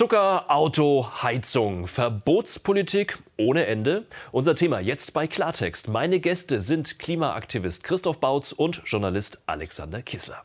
Zucker, Auto, Heizung, Verbotspolitik ohne Ende. Unser Thema jetzt bei Klartext. Meine Gäste sind Klimaaktivist Christoph Bautz und Journalist Alexander Kissler.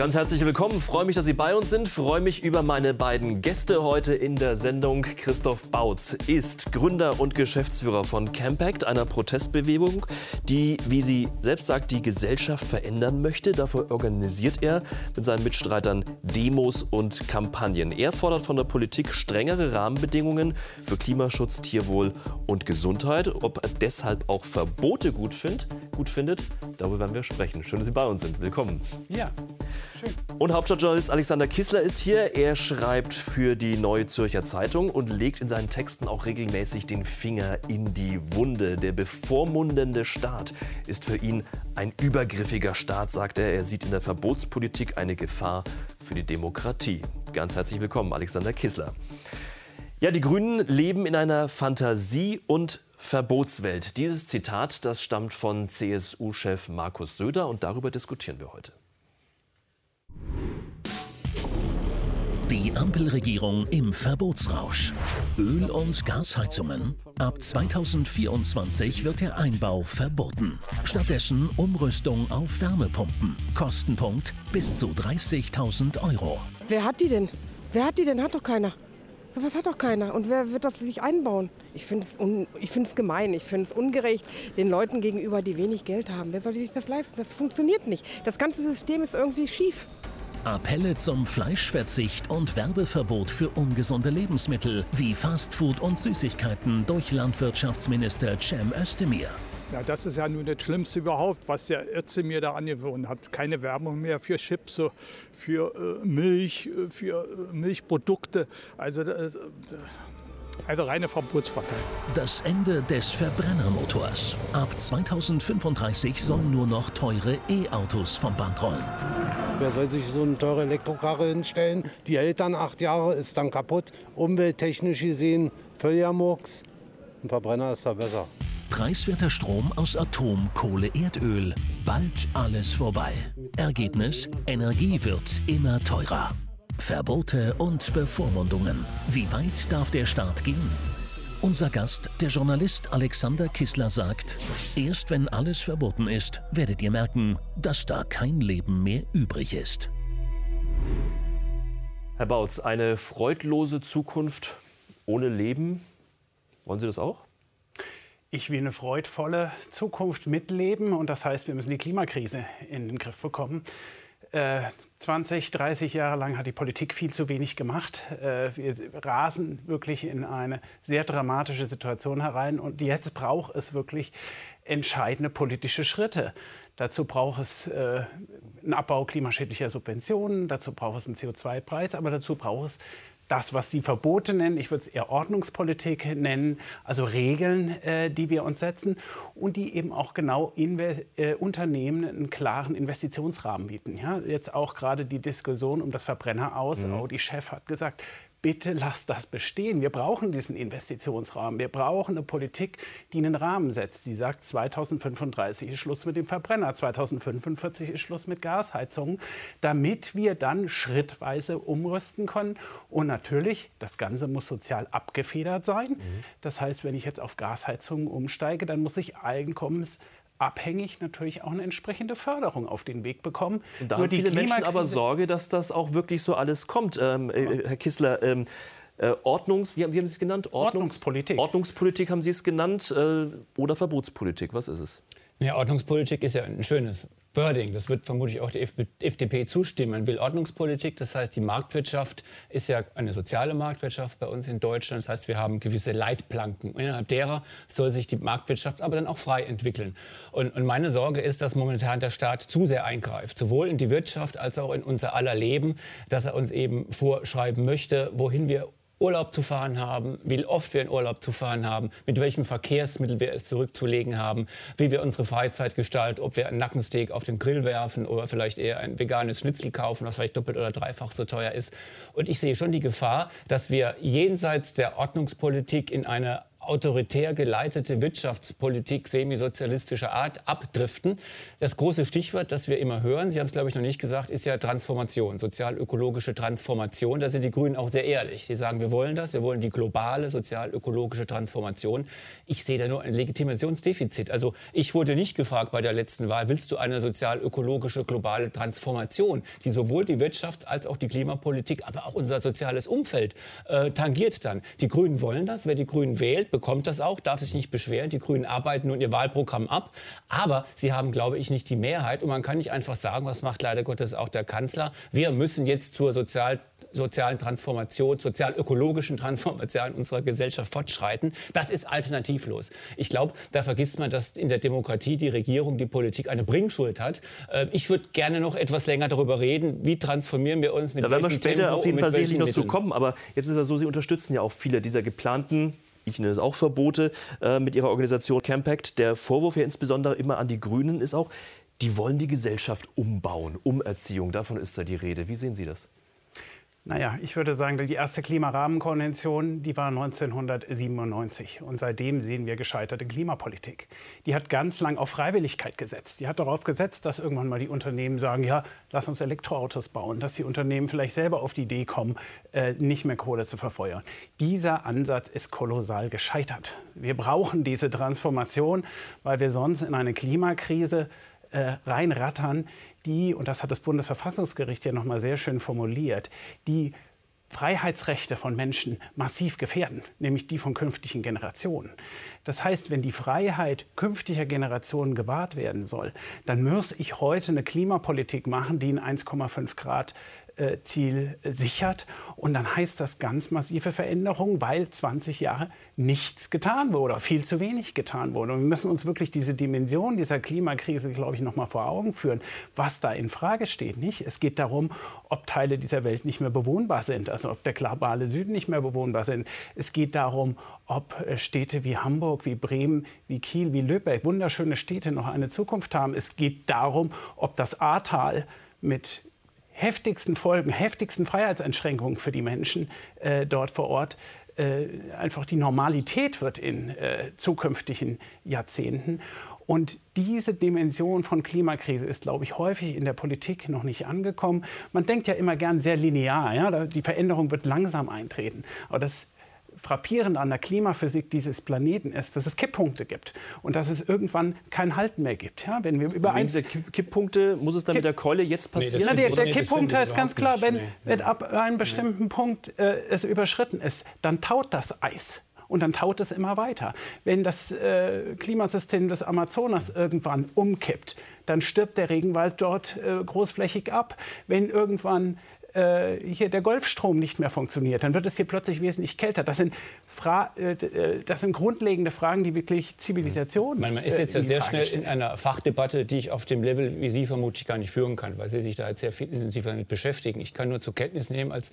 Ganz herzlich willkommen. Freue mich, dass Sie bei uns sind. Freue mich über meine beiden Gäste heute in der Sendung. Christoph Bautz ist Gründer und Geschäftsführer von Campact, einer Protestbewegung, die, wie sie selbst sagt, die Gesellschaft verändern möchte. Dafür organisiert er mit seinen Mitstreitern Demos und Kampagnen. Er fordert von der Politik strengere Rahmenbedingungen für Klimaschutz, Tierwohl und Gesundheit. Ob er deshalb auch Verbote gut, find, gut findet, darüber werden wir sprechen. Schön, dass Sie bei uns sind. Willkommen. Ja. Schön. Und Hauptstadtjournalist Alexander Kissler ist hier. Er schreibt für die Neue Zürcher Zeitung und legt in seinen Texten auch regelmäßig den Finger in die Wunde. Der bevormundende Staat ist für ihn ein übergriffiger Staat, sagt er. Er sieht in der Verbotspolitik eine Gefahr für die Demokratie. Ganz herzlich willkommen, Alexander Kissler. Ja, die Grünen leben in einer Fantasie- und Verbotswelt. Dieses Zitat, das stammt von CSU-Chef Markus Söder und darüber diskutieren wir heute. Die Ampelregierung im Verbotsrausch. Öl- und Gasheizungen. Ab 2024 wird der Einbau verboten. Stattdessen Umrüstung auf Wärmepumpen. Kostenpunkt bis zu 30.000 Euro. Wer hat die denn? Wer hat die denn? Hat doch keiner. Was hat doch keiner. Und wer wird das sich einbauen? Ich finde es, gemein, ich finde es ungerecht den Leuten gegenüber, die wenig Geld haben. Wer soll sich das leisten? Das funktioniert nicht. Das ganze System ist irgendwie schief. Appelle zum Fleischverzicht und Werbeverbot für ungesunde Lebensmittel wie Fastfood und Süßigkeiten durch Landwirtschaftsminister Cem Özdemir. Ja, das ist ja nun das Schlimmste überhaupt, was der Özdemir da angewohnt hat. Keine Werbung mehr für Chips, für äh, Milch, äh, für äh, Milchprodukte. Also das, also reine Verbotspartei. Das Ende des Verbrennermotors. Ab 2035 sollen nur noch teure E-Autos vom Band rollen. Wer soll sich so eine teure Elektrokarre hinstellen? Die hält dann acht Jahre, ist dann kaputt. Umwelttechnisch gesehen völliger Murks. Ein Verbrenner ist da besser. Preiswerter Strom aus Atom, Kohle, Erdöl. Bald alles vorbei. Ergebnis: Energie wird immer teurer. Verbote und Bevormundungen. Wie weit darf der Staat gehen? Unser Gast, der Journalist Alexander Kissler, sagt, erst wenn alles verboten ist, werdet ihr merken, dass da kein Leben mehr übrig ist. Herr Bautz, eine freudlose Zukunft ohne Leben, wollen Sie das auch? Ich will eine freudvolle Zukunft mitleben und das heißt, wir müssen die Klimakrise in den Griff bekommen. 20, äh, 30 Jahre lang hat die Politik viel zu wenig gemacht. Äh, wir rasen wirklich in eine sehr dramatische Situation herein. Und jetzt braucht es wirklich entscheidende politische Schritte. Dazu braucht es äh, einen Abbau klimaschädlicher Subventionen, dazu braucht es einen CO2-Preis, aber dazu braucht es das, was Sie Verbote nennen, ich würde es eher Ordnungspolitik nennen, also Regeln, äh, die wir uns setzen und die eben auch genau Inve äh, Unternehmen einen klaren Investitionsrahmen bieten. Ja? Jetzt auch gerade die Diskussion um das Verbrenner aus. Mhm. Audi-Chef hat gesagt, bitte lasst das bestehen. Wir brauchen diesen Investitionsrahmen. Wir brauchen eine Politik, die einen Rahmen setzt. Die sagt, 2035 ist Schluss mit dem Verbrenner, 2045 ist Schluss mit Gasheizungen, damit wir dann schrittweise umrüsten können. Und natürlich, das Ganze muss sozial abgefedert sein. Mhm. Das heißt, wenn ich jetzt auf Gasheizungen umsteige, dann muss ich Einkommens abhängig natürlich auch eine entsprechende Förderung auf den Weg bekommen. Und da Nur haben viele Menschen aber Sorge, dass das auch wirklich so alles kommt. Ähm, äh, Herr Kissler, ähm, äh, Ordnungs, wie, wie, haben Sie es genannt? Ordnungs Ordnungspolitik. Ordnungspolitik haben Sie es genannt äh, oder Verbotspolitik? Was ist es? Ja, Ordnungspolitik ist ja ein schönes Wording. Das wird vermutlich auch die FDP zustimmen. Man will Ordnungspolitik. Das heißt, die Marktwirtschaft ist ja eine soziale Marktwirtschaft bei uns in Deutschland. Das heißt, wir haben gewisse Leitplanken. Innerhalb derer soll sich die Marktwirtschaft aber dann auch frei entwickeln. Und, und meine Sorge ist, dass momentan der Staat zu sehr eingreift. Sowohl in die Wirtschaft als auch in unser aller Leben. Dass er uns eben vorschreiben möchte, wohin wir Urlaub zu fahren haben, wie oft wir in Urlaub zu fahren haben, mit welchem Verkehrsmittel wir es zurückzulegen haben, wie wir unsere Freizeit gestalten, ob wir einen Nackensteak auf den Grill werfen oder vielleicht eher ein veganes Schnitzel kaufen, was vielleicht doppelt oder dreifach so teuer ist. Und ich sehe schon die Gefahr, dass wir jenseits der Ordnungspolitik in eine autoritär geleitete Wirtschaftspolitik semisozialistischer Art abdriften. Das große Stichwort, das wir immer hören, Sie haben es glaube ich noch nicht gesagt, ist ja Transformation, sozial-ökologische Transformation. Da sind die Grünen auch sehr ehrlich. Sie sagen, wir wollen das, wir wollen die globale sozial-ökologische Transformation. Ich sehe da nur ein Legitimationsdefizit. Also ich wurde nicht gefragt bei der letzten Wahl, willst du eine sozial-ökologische globale Transformation, die sowohl die Wirtschafts- als auch die Klimapolitik, aber auch unser soziales Umfeld äh, tangiert dann. Die Grünen wollen das. Wer die Grünen wählt, bekommt das auch, darf sich nicht beschweren. Die Grünen arbeiten nun ihr Wahlprogramm ab. Aber sie haben, glaube ich, nicht die Mehrheit. Und man kann nicht einfach sagen, was macht leider Gottes auch der Kanzler, wir müssen jetzt zur Sozial sozialen Transformation, sozial-ökologischen Transformation unserer Gesellschaft fortschreiten. Das ist alternativlos. Ich glaube, da vergisst man, dass in der Demokratie die Regierung, die Politik eine Bringschuld hat. Äh, ich würde gerne noch etwas länger darüber reden, wie transformieren wir uns mit Da werden wir später Tempo auf jeden Fall sicherlich noch zu kommen. Aber jetzt ist es so, Sie unterstützen ja auch viele dieser geplanten ich nenne es auch Verbote äh, mit ihrer Organisation Campact. Der Vorwurf ja insbesondere immer an die Grünen ist auch, die wollen die Gesellschaft umbauen, Umerziehung. Davon ist da die Rede. Wie sehen Sie das? Naja, ich würde sagen, die erste Klimarahmenkonvention, die war 1997. Und seitdem sehen wir gescheiterte Klimapolitik. Die hat ganz lang auf Freiwilligkeit gesetzt. Die hat darauf gesetzt, dass irgendwann mal die Unternehmen sagen, ja, lass uns Elektroautos bauen. Dass die Unternehmen vielleicht selber auf die Idee kommen, äh, nicht mehr Kohle zu verfeuern. Dieser Ansatz ist kolossal gescheitert. Wir brauchen diese Transformation, weil wir sonst in eine Klimakrise äh, reinrattern, die, und das hat das Bundesverfassungsgericht ja noch mal sehr schön formuliert, die Freiheitsrechte von Menschen massiv gefährden, nämlich die von künftigen Generationen. Das heißt, wenn die Freiheit künftiger Generationen gewahrt werden soll, dann muss ich heute eine Klimapolitik machen, die ein 1,5 Grad Ziel sichert. Und dann heißt das ganz massive Veränderungen, weil 20 Jahre nichts getan wurde oder viel zu wenig getan wurde. Und wir müssen uns wirklich diese Dimension dieser Klimakrise, glaube ich, noch mal vor Augen führen, was da in Frage steht. Nicht? Es geht darum, ob Teile dieser Welt nicht mehr bewohnbar sind, also ob der globale Süden nicht mehr bewohnbar sind. Es geht darum, ob äh, Städte wie Hamburg, wie Bremen, wie Kiel, wie Lübeck, wunderschöne Städte noch eine Zukunft haben. Es geht darum, ob das Ahrtal mit heftigsten Folgen, heftigsten Freiheitseinschränkungen für die Menschen äh, dort vor Ort äh, einfach die Normalität wird in äh, zukünftigen Jahrzehnten. Und diese Dimension von Klimakrise ist, glaube ich, häufig in der Politik noch nicht angekommen. Man denkt ja immer gern sehr linear. Ja? Die Veränderung wird langsam eintreten. Aber das frappierend an der Klimaphysik dieses Planeten ist, dass es Kipppunkte gibt und dass es irgendwann kein Halten mehr gibt. Ja, wenn wir über eins Kipppunkte muss es dann Kipp mit der Keule jetzt passieren? Nee, der, der nee, Kipppunkt heißt ganz klar, wenn, nee. wenn ab einem bestimmten Punkt äh, es überschritten ist, dann taut das Eis und dann taut es immer weiter. Wenn das äh, Klimasystem des Amazonas irgendwann umkippt, dann stirbt der Regenwald dort äh, großflächig ab. Wenn irgendwann äh, hier der Golfstrom nicht mehr funktioniert, dann wird es hier plötzlich wesentlich kälter. Das sind, Fra äh, äh das sind grundlegende Fragen, die wirklich Zivilisation. Man, man ist jetzt ja sehr schnell stellen. in einer Fachdebatte, die ich auf dem Level wie Sie vermutlich gar nicht führen kann, weil Sie sich da jetzt sehr viel intensiver damit beschäftigen. Ich kann nur zur Kenntnis nehmen als,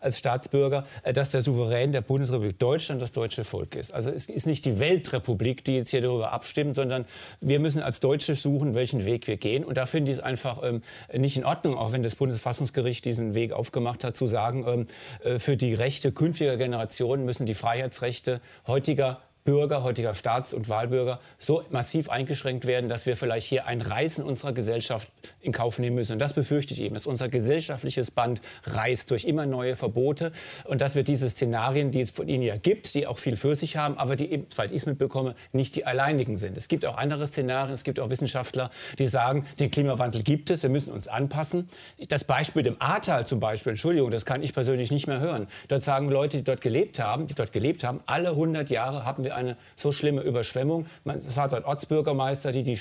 als Staatsbürger, äh, dass der Souverän der Bundesrepublik Deutschland das deutsche Volk ist. Also es ist nicht die Weltrepublik, die jetzt hier darüber abstimmt, sondern wir müssen als Deutsche suchen, welchen Weg wir gehen. Und da finde ich es einfach ähm, nicht in Ordnung, auch wenn das Bundesverfassungsgericht diesen Weg Weg aufgemacht hat, zu sagen, ähm, äh, für die Rechte künftiger Generationen müssen die Freiheitsrechte heutiger Bürger, heutiger Staats- und Wahlbürger so massiv eingeschränkt werden, dass wir vielleicht hier ein Reißen unserer Gesellschaft in Kauf nehmen müssen. Und das befürchte ich eben, dass unser gesellschaftliches Band reißt durch immer neue Verbote und dass wir diese Szenarien, die es von Ihnen ja gibt, die auch viel für sich haben, aber die eben, falls ich es mitbekomme, nicht die alleinigen sind. Es gibt auch andere Szenarien, es gibt auch Wissenschaftler, die sagen, den Klimawandel gibt es, wir müssen uns anpassen. Das Beispiel dem Ahrtal zum Beispiel, Entschuldigung, das kann ich persönlich nicht mehr hören. Dort sagen Leute, die dort gelebt haben, die dort gelebt haben, alle 100 Jahre haben wir eine so schlimme Überschwemmung. Es war dort Ortsbürgermeister, die die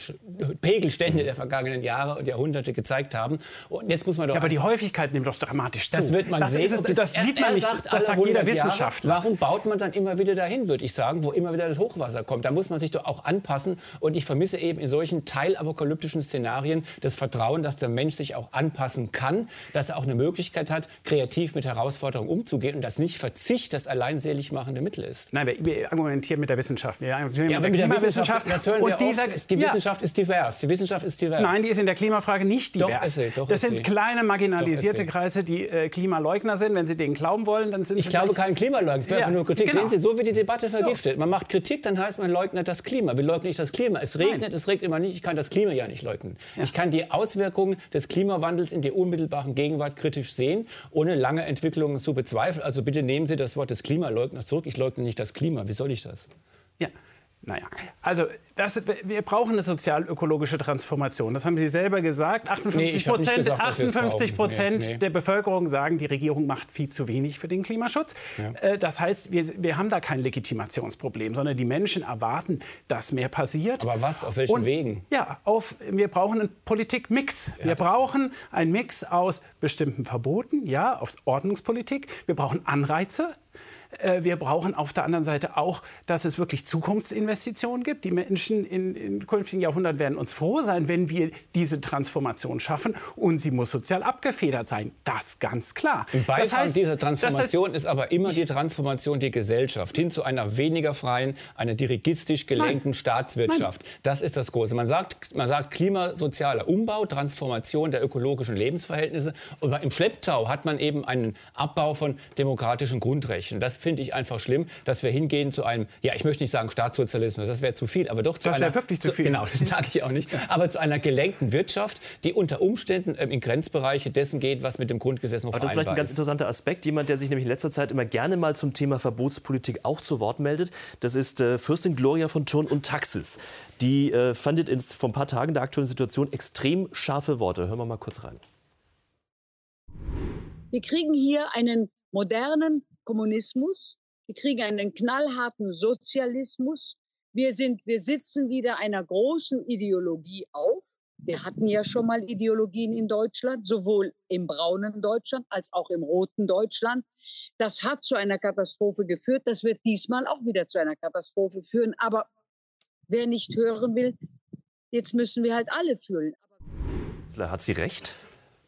Pegelstände der vergangenen Jahre und Jahrhunderte gezeigt haben. Und jetzt muss man doch ja, aber die Häufigkeit nimmt doch dramatisch zu. Das wird man das sehen. Ist, das er, sieht man nicht. Sagt das sagt jeder Wissenschaftler. Jahre, warum baut man dann immer wieder dahin, würde ich sagen, wo immer wieder das Hochwasser kommt? Da muss man sich doch auch anpassen. Und ich vermisse eben in solchen teilapokalyptischen Szenarien das Vertrauen, dass der Mensch sich auch anpassen kann, dass er auch eine Möglichkeit hat, kreativ mit Herausforderungen umzugehen und dass nicht Verzicht das alleinselig machende Mittel ist. Nein, wir argumentieren mit der Wissenschaft. Wir Ja, mit aber der Klimawissenschaft. das hören wir und dieser, oft, die ja, Wissenschaft ist divers. Die Wissenschaft ist divers. Nein, die ist in der Klimafrage nicht Doch, divers. ist sie, doch, das sind sie. kleine marginalisierte Doch. Kreise, die äh, Klimaleugner sind. Wenn sie denen glauben wollen, dann sind Ich sie glaube vielleicht- keinen Klimaleugner, ich Ja, nur Kritik. genau. Sehen Sie, so wird die Debatte vergiftet. Man macht Kritik, dann heißt man leugnet das Klima. Wir leugnen nicht das Klima. Es regnet, Nein. es regnet immer nicht. Ich kann das Klima ja nicht leugnen. Ich kann die Auswirkungen des Klimawandels in der unmittelbaren Gegenwart kritisch sehen, ohne lange Entwicklungen zu bezweifeln. Also bitte nehmen Sie das Wort des Klimaleugners zurück. Ich leugne nicht das Klima. Wie soll ich das? Ja. Naja, also das, wir brauchen eine sozial-ökologische Transformation. Das haben Sie selber gesagt. Nee, 58 ich hab nicht Prozent, gesagt, dass wir es 58 brauchen. Prozent Nee, nee. der Bevölkerung sagen, die Regierung macht viel zu wenig für den Klimaschutz. Äh, Das heißt, wir, wir haben da kein Legitimationsproblem, sondern die Menschen erwarten, dass mehr passiert. Aber was? Auf welchen Und, Wegen? Ja, auf, wir brauchen einen Politikmix. Wir brauchen einen Mix aus bestimmten Verboten, ja, aus Ordnungspolitik. Wir brauchen Anreize. Äh, Wir brauchen auf der anderen Seite auch, dass es wirklich Zukunftsinvestitionen gibt. Die Menschen in, in künftigen Jahrhunderten werden uns froh sein, wenn wir diese Transformation schaffen. Und sie muss sozial abgefedert sein. Das ganz klar. Im Beifang Das heißt- dieser das heißt- Transformation ist aber immer die Transformation der Gesellschaft hin zu einer weniger freien, einer dirigistisch gelenkten Nein. Staatswirtschaft. Das ist das Große. Man sagt, man sagt klimasozialer Umbau, Transformation der ökologischen Lebensverhältnisse. Aber im Schlepptau hat man eben einen Abbau von demokratischen Grundrechten. Das finde ich einfach schlimm, dass wir hingehen zu einem, ja, ich möchte nicht sagen Staatssozialismus, das wäre zu viel, aber doch zu Das einer... wäre wirklich zu viel. Genau, das sage ich auch nicht. Aber zu einer gelenkten Wirtschaft, die unter Umständen ähm, in Grenzbereiche dessen geht, was mit dem Grundgesetz noch Aber das ist vielleicht ein vereinbar ganz ist. interessanter Aspekt. Jemand, der sich nämlich in letzter Zeit immer gerne mal zum Thema Verbotspolitik auch zu Wort meldet, das ist äh, Fürstin Gloria von Thurn und Taxis. Die äh, fandet in, vor ein paar Tagen der aktuellen Situation extrem scharfe Worte. Hören wir mal kurz rein. Wir kriegen hier einen modernen Kommunismus. Wir kriegen einen knallharten Sozialismus. Wir sind, wir sitzen wieder einer großen Ideologie auf. Wir hatten ja schon mal Ideologien in Deutschland, sowohl im braunen Deutschland als auch im roten Deutschland. Das hat zu einer Katastrophe geführt. Das wird diesmal auch wieder zu einer Katastrophe führen. Aber wer nicht hören will, jetzt müssen wir halt alle fühlen. Hat sie recht?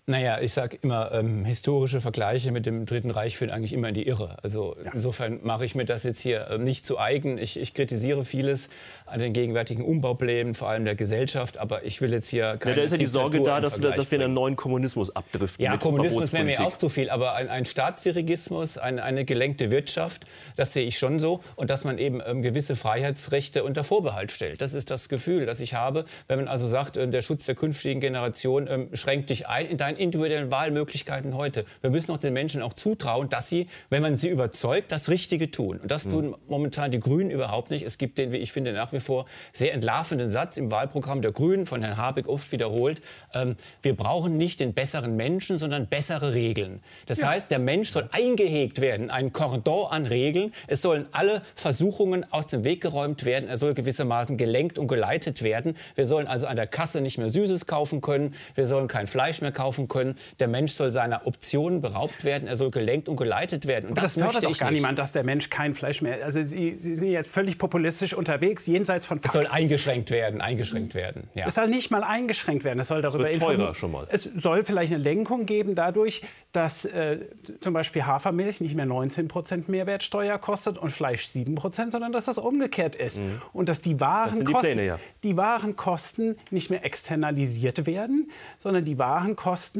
Naja, ich sage immer, ähm, historische Vergleiche mit dem Dritten Reich führen eigentlich immer in die Irre. Also insofern mache ich mir das jetzt hier ähm, nicht zu eigen. Ich, ich kritisiere vieles an den gegenwärtigen Umbauplänen, vor allem der Gesellschaft, aber ich will jetzt hier keine Ja, da ist ja die Sorge da, dass dass wir in einen neuen Kommunismus abdriften. Ja, Kommunismus wäre mir auch zu viel, aber ein, ein Staatsdirigismus, ein, eine gelenkte Wirtschaft, das sehe ich schon so. Und dass man eben ähm, gewisse Freiheitsrechte unter Vorbehalt stellt. Das ist das Gefühl, das ich habe, wenn man also sagt, äh, der Schutz der künftigen Generation ähm, schränkt dich ein in deinen individuellen Wahlmöglichkeiten heute. Wir müssen auch den Menschen auch zutrauen, dass sie, wenn man sie überzeugt, das Richtige tun. Und das tun momentan die Grünen überhaupt nicht. Es gibt den, wie ich finde, nach wie vor sehr entlarvenden Satz im Wahlprogramm der Grünen, von Herrn Habeck oft wiederholt. Ähm, wir brauchen nicht den besseren Menschen, sondern bessere Regeln. Das heißt, der Mensch soll eingehegt werden, ein Kordon an Regeln. Es sollen alle Versuchungen aus dem Weg geräumt werden. Er soll gewissermaßen gelenkt und geleitet werden. Wir sollen also an der Kasse nicht mehr Süßes kaufen können. Wir sollen kein Fleisch mehr kaufen können. Der Mensch soll seiner Optionen beraubt werden. Er soll gelenkt und geleitet werden. Und Aber das, fördert möchte doch ich gar nicht. niemand, dass der Mensch kein Fleisch mehr. Also Sie, Sie sind jetzt völlig populistisch unterwegs, jenseits von Es Fakten. soll eingeschränkt werden, eingeschränkt werden. Ja. Es soll nicht mal eingeschränkt werden. Es soll darüber wird teurer schon mal. Es soll vielleicht eine Lenkung geben dadurch, dass äh, zum Beispiel Hafermilch nicht mehr 19 Prozent Mehrwertsteuer kostet und Fleisch 7 Prozent, sondern dass das umgekehrt ist. Und dass die wahren, Mhm. die Kosten, Pläne, ja. die wahren Kosten nicht mehr externalisiert werden, sondern die wahren Kosten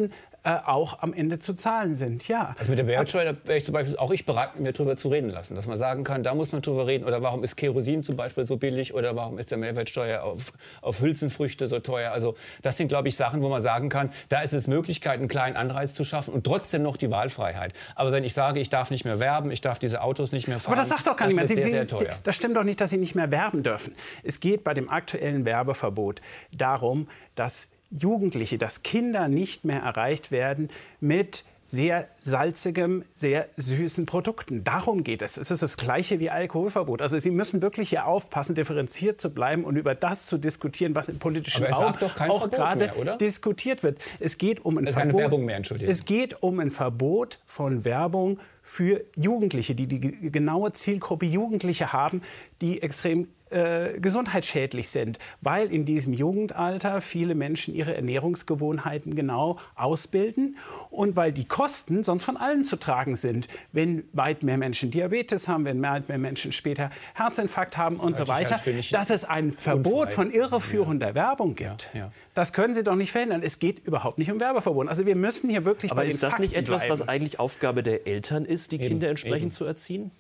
äh, auch am Ende zu zahlen sind. Ja. Also mit der Mehrwertsteuer, da wäre ich zum Beispiel auch ich bereit, mir darüber zu reden lassen. Dass man sagen kann, da muss man drüber reden. Oder warum ist Kerosin zum Beispiel so billig? Oder warum ist der Mehrwertsteuer auf, auf Hülsenfrüchte so teuer? Also das sind, glaube ich, Sachen, wo man sagen kann, da ist es Möglichkeit, einen kleinen Anreiz zu schaffen und trotzdem noch die Wahlfreiheit. Aber wenn ich sage, ich darf nicht mehr werben, ich darf diese Autos nicht mehr fahren, Aber das sagt doch gar niemand. Sehr, sehr teuer. das stimmt doch nicht, dass Sie nicht mehr werben dürfen. Es geht bei dem aktuellen Werbeverbot darum, dass Jugendliche, dass Kinder nicht mehr erreicht werden mit sehr salzigem, sehr süßen Produkten. Darum geht es. Es ist das Gleiche wie Alkoholverbot. Also Sie müssen wirklich hier aufpassen, differenziert zu bleiben und über das zu diskutieren, was im politischen Raum auch gerade diskutiert wird. Es geht um ein Also keine Verbot. Werbung mehr, Entschuldigung. Es geht um ein Verbot von Werbung für Jugendliche, die die ge- genaue Zielgruppe Jugendliche haben, die extrem äh, gesundheitsschädlich sind, weil in diesem Jugendalter viele Menschen ihre Ernährungsgewohnheiten genau ausbilden und weil die Kosten sonst von allen zu tragen sind, wenn weit mehr Menschen Diabetes haben, wenn weit mehr Menschen später Herzinfarkt haben und so weiter, halt dass es ein Verbot unfrei. von irreführender ja. Werbung gibt. Ja, ja. Das können Sie doch nicht verhindern. Es geht überhaupt nicht um Werbeverbot. Also wir müssen hier wirklich Aber bei ist das Fakten nicht etwas, bleiben. was eigentlich Aufgabe der Eltern ist, die eben, Kinder entsprechend eben. zu erziehen?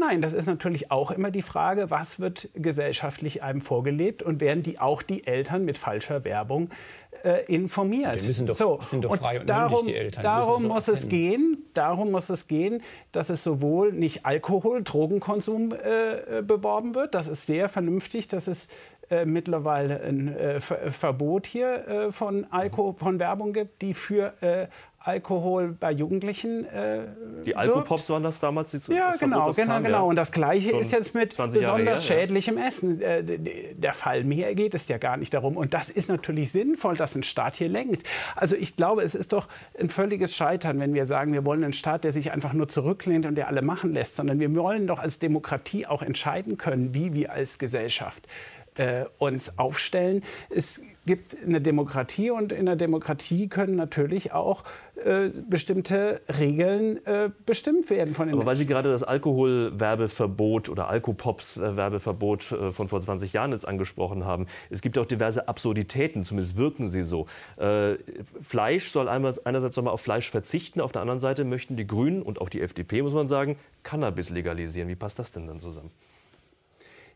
Nein, das ist natürlich auch immer die Frage, was wird gesellschaftlich einem vorgelebt und werden die auch die Eltern mit falscher Werbung äh, informiert. Wir müssen doch, so, sind doch frei und, und darum, die Eltern. Darum muss es gehen, darum muss es gehen, dass es sowohl nicht Alkohol, Drogenkonsum äh, beworben wird. Das ist sehr vernünftig, dass es äh, mittlerweile ein äh, Verbot hier äh, von, Alko von Werbung gibt, die für äh, Alkohol bei Jugendlichen äh, Die Alkopops waren das damals? Die ja, genau, genau, genau. Ja. Und das Gleiche ist jetzt mit besonders her, schädlichem ja. Essen äh, der Fall. Mir geht es ja gar nicht darum. Und das ist natürlich sinnvoll, dass ein Staat hier lenkt. Also ich glaube, es ist doch ein völliges Scheitern, wenn wir sagen, wir wollen einen Staat, der sich einfach nur zurücklehnt und der alle machen lässt, sondern wir wollen doch als Demokratie auch entscheiden können, wie wir als Gesellschaft äh, uns aufstellen. Es gibt eine Demokratie und in der Demokratie können natürlich auch äh, bestimmte Regeln äh, bestimmt werden von den Aber Menschen. weil Sie gerade das Alkoholwerbeverbot oder Alkopops-Werbeverbot äh, von vor 20 Jahren jetzt angesprochen haben, es gibt auch diverse Absurditäten, zumindest wirken sie so. Äh, Fleisch soll einerseits soll man auf Fleisch verzichten, auf der anderen Seite möchten die Grünen und auch die FDP, muss man sagen, Cannabis legalisieren. Wie passt das denn dann zusammen?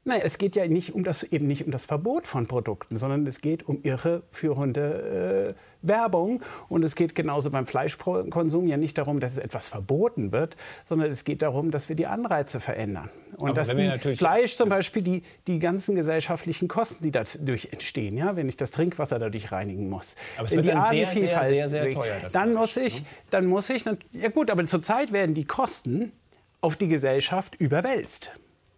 Nein, es geht ja nicht um das, eben nicht um das Verbot von Produkten, sondern es geht um irreführende äh, Werbung. Und es geht genauso beim Fleischkonsum ja nicht darum, dass es etwas verboten wird, sondern es geht darum, dass wir die Anreize verändern. Und Aber dass die Fleisch zum Beispiel die, die ganzen gesellschaftlichen Kosten, die dadurch entstehen, ja, wenn ich das Trinkwasser dadurch reinigen muss, aber es wird die Artenvielfalt, sehr, sehr, sehr, teuer, dann muss ich, ne? dann muss ich, ja gut, aber zurzeit werden die Kosten auf die Gesellschaft überwälzt.